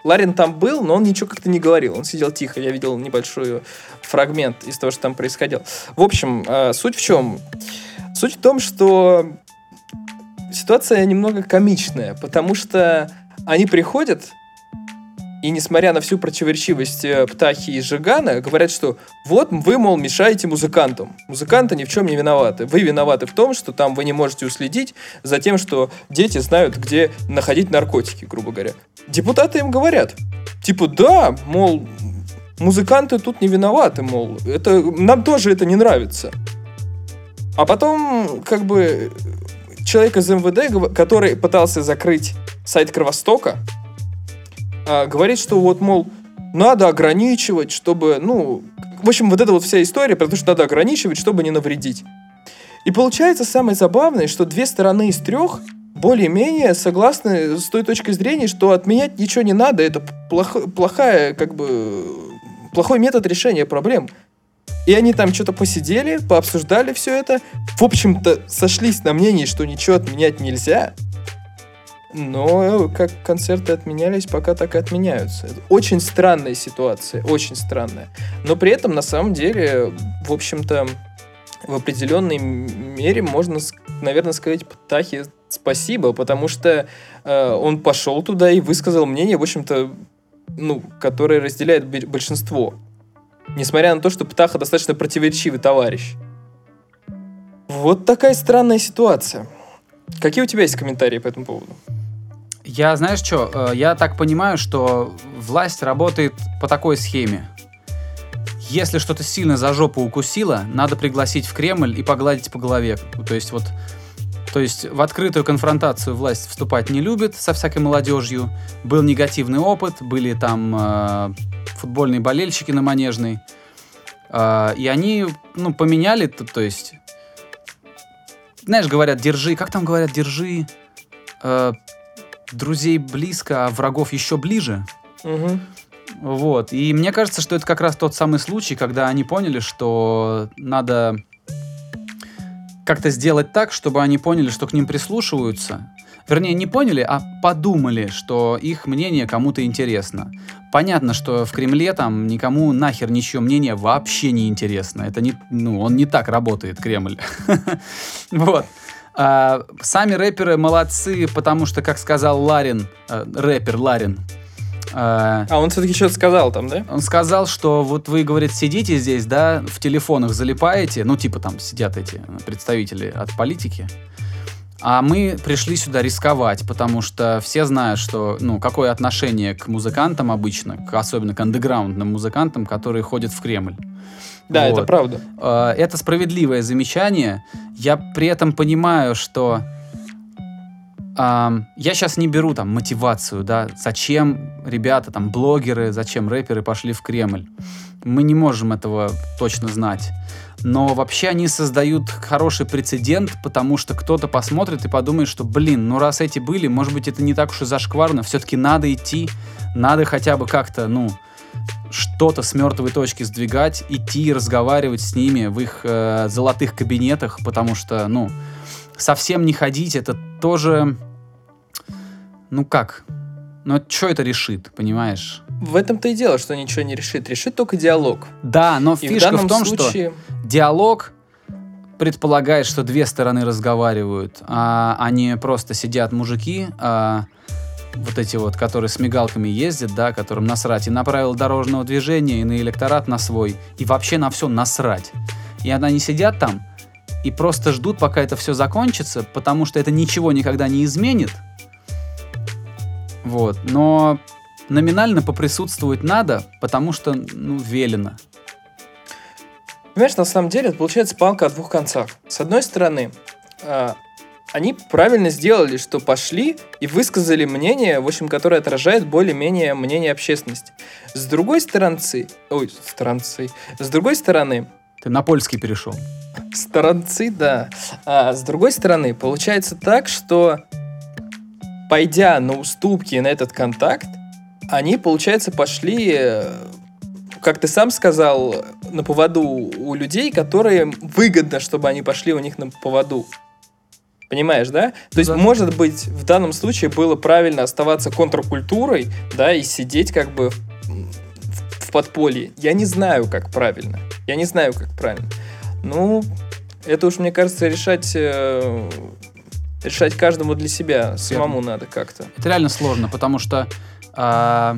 Ларин там был, но он ничего как-то не говорил. Он сидел тихо. Я видел небольшой фрагмент из того, что там происходило. В общем, э, суть в чем? Суть в том, что ситуация немного комичная, потому что они приходят и, несмотря на всю противоречивость э, Птахи и Жигана, говорят, что вот вы, мол, мешаете музыкантам. Музыканты ни в чем не виноваты. Вы виноваты в том, что там вы не можете уследить за тем, что дети знают, где находить наркотики, грубо говоря. Депутаты им говорят, типа, да, мол, музыканты тут не виноваты, мол, это, нам тоже это не нравится. А потом, как бы, человек из МВД, который пытался закрыть сайт Кровостока, а, говорит, что вот, мол, надо ограничивать, чтобы, ну, в общем, вот эта вот вся история про то, что надо ограничивать, чтобы не навредить. И получается самое забавное, что две стороны из трех более-менее согласны с той точкой зрения, что отменять ничего не надо, это плохо- плохая, как бы, плохой метод решения проблем. И они там что-то посидели, пообсуждали все это, в общем-то, сошлись на мнении, что ничего отменять нельзя, но как концерты отменялись, пока так и отменяются. Очень странная ситуация, очень странная. Но при этом, на самом деле, в общем-то, в определенной мере можно, наверное, сказать Птахе спасибо, потому что э, он пошел туда и высказал мнение, в общем-то, ну, которое разделяет большинство. Несмотря на то, что Птаха достаточно противоречивый товарищ. Вот такая странная ситуация. Какие у тебя есть комментарии по этому поводу? Я, знаешь что, я так понимаю, что власть работает по такой схеме. Если что-то сильно за жопу укусило, надо пригласить в Кремль и погладить по голове. То есть вот то есть в открытую конфронтацию власть вступать не любит со всякой молодежью. Был негативный опыт, были там э, футбольные болельщики на Манежной. Э, и они, ну, поменяли, то, то есть... Знаешь, говорят, держи... Как там говорят, держи... э, друзей близко, а врагов еще ближе. Мгм. Вот. И мне кажется, что это как раз тот самый случай, когда они поняли, что надо как-то сделать так, чтобы они поняли, что к ним прислушиваются. Вернее, не поняли, а подумали, что их мнение кому-то интересно. Понятно, что в Кремле там никому нахер ничье мнение вообще не интересно. Это не, ну, он не так работает, Кремль. Вот. А, Сами рэперы молодцы, потому что, как сказал Ларин, э, рэпер Ларин, э, А он все-таки что-то сказал там, да? он сказал, что вот вы, говорит, сидите здесь, да, в телефонах залипаете, ну, типа там сидят эти представители от политики, а мы пришли сюда рисковать, потому что все знают, что, ну, какое отношение к музыкантам обычно, к, особенно к андеграундным музыкантам, которые ходят в Кремль. Да, это Вот. правда. Э, Это справедливое замечание. Я при этом понимаю, что я сейчас не беру там мотивацию, да, зачем ребята, там, блогеры, зачем рэперы пошли в Кремль. Мы не можем этого точно знать. Но вообще они создают хороший прецедент, потому что кто-то посмотрит и подумает, что, блин, ну раз эти были, может быть, это не так уж и зашкварно, все-таки надо идти, надо хотя бы как-то, ну, что-то с мертвой точки сдвигать, идти и разговаривать с ними в их э, золотых кабинетах, потому что, ну, совсем не ходить, это тоже, ну как, ну что это решит, понимаешь? В этом-то и дело, что ничего не решит. Решит только диалог. Да, но И в фишка данном в том, что случае... диалог предполагает, что две стороны разговаривают, а, а не просто сидят мужики, а, вот эти вот, которые с мигалками ездят, да, которым насрать и на правила дорожного движения, и на электорат на свой, и вообще на все насрать. И они сидят там и просто ждут, пока это все закончится, потому что это ничего никогда не изменит. Вот, но номинально поприсутствовать надо, потому что, ну, велено. Понимаешь, на самом деле это получается палка о двух концах. С одной стороны, а, они правильно сделали, что пошли и высказали мнение, в общем, которое отражает более-менее мнение общественности. С другой стороны, ой, странцы, с другой стороны, Ты на польский перешел. Сторонцы, да. А с другой стороны, получается так, что пойдя на уступки на этот контакт, они, получается, пошли, э, как ты сам сказал, на поводу у людей, которые выгодно, чтобы они пошли у них на поводу. Понимаешь, да? То есть, Да. может быть, в данном случае было правильно оставаться контркультурой, да, и сидеть как бы в, в подполье. Я не знаю, как правильно. Я не знаю, как правильно. Ну, это уж, мне кажется, решать, э, решать каждому для себя. Самому надо как-то. Это реально сложно, потому что а,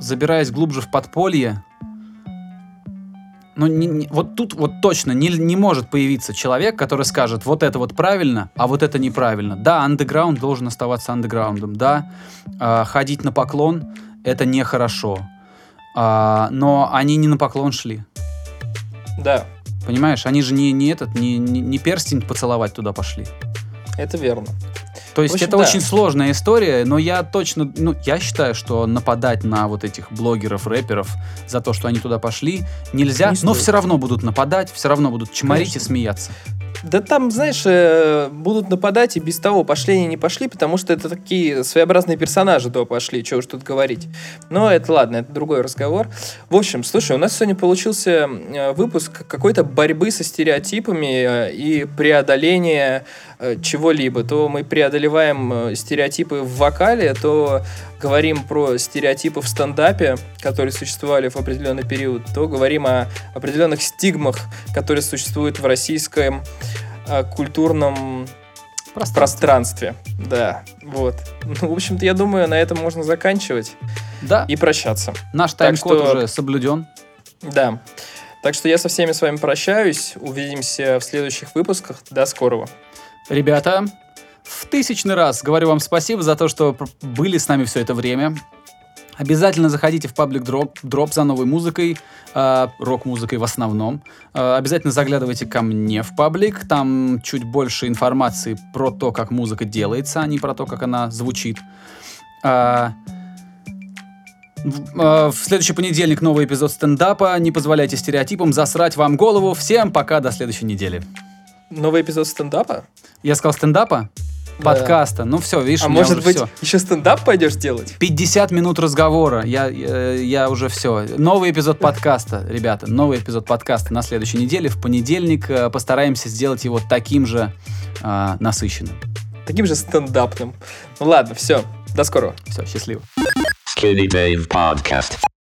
забираясь глубже в подполье, ну, не- не- вот тут вот точно не, не может появиться человек, который скажет, вот это вот правильно, а вот это неправильно. Да, андеграунд должен оставаться андеграундом, да, а, ходить на поклон — это нехорошо, А, но они не на поклон шли, Да, понимаешь? Они же не, не этот, не, не, не перстень поцеловать туда пошли. Это верно. То есть общем, это да. очень сложная история, но я точно, ну, я считаю, что нападать на вот этих блогеров, рэперов за то, что они туда пошли, нельзя, Не но стоит. все равно будут нападать, все равно будут чморить Конечно. и смеяться. Да там, знаешь, э, будут нападать и без того, пошли они не пошли, потому что это такие своеобразные персонажи туда пошли, что уж тут говорить. Но это ладно, это другой разговор. В общем, слушай, у нас сегодня получился э, выпуск какой-то борьбы со стереотипами э, и преодоления чего-либо. То мы преодолеваем стереотипы в вокале, то говорим про стереотипы в стендапе, которые существовали в определенный период, то говорим о определенных стигмах, которые существуют в российском э, культурном Просто пространстве. Да, вот. Ну, в общем-то, я думаю, на этом можно заканчивать Да, и прощаться. наш тайм-код что- уже соблюден. Да. Так что я со всеми с вами прощаюсь. Увидимся в следующих выпусках. До скорого. Ребята, в тысячный раз говорю вам спасибо за то, что были с нами все это время. Обязательно заходите в паблик дроп, дроп за новой музыкой, э, рок-музыкой в основном. Э, обязательно заглядывайте ко мне в паблик, там чуть больше информации про то, как музыка делается, а не про то, как она звучит. В, э, в следующий понедельник новый эпизод стендапа. Не позволяйте стереотипам засрать вам голову. Всем пока, до следующей недели. Новый эпизод стендапа? Я сказал стендапа? Да. Подкаста. Ну все, видишь, А у меня может уже быть, всё. еще стендап пойдешь делать? 50 минут разговора. Я, я, я уже все. Новый эпизод подкаста, ребята. Новый эпизод подкаста на следующей неделе. В понедельник э, постараемся сделать его таким же э, насыщенным. Таким же стендапным. Ну ладно, все. До скорого. Все, счастливо. Skinny Dave Podcast.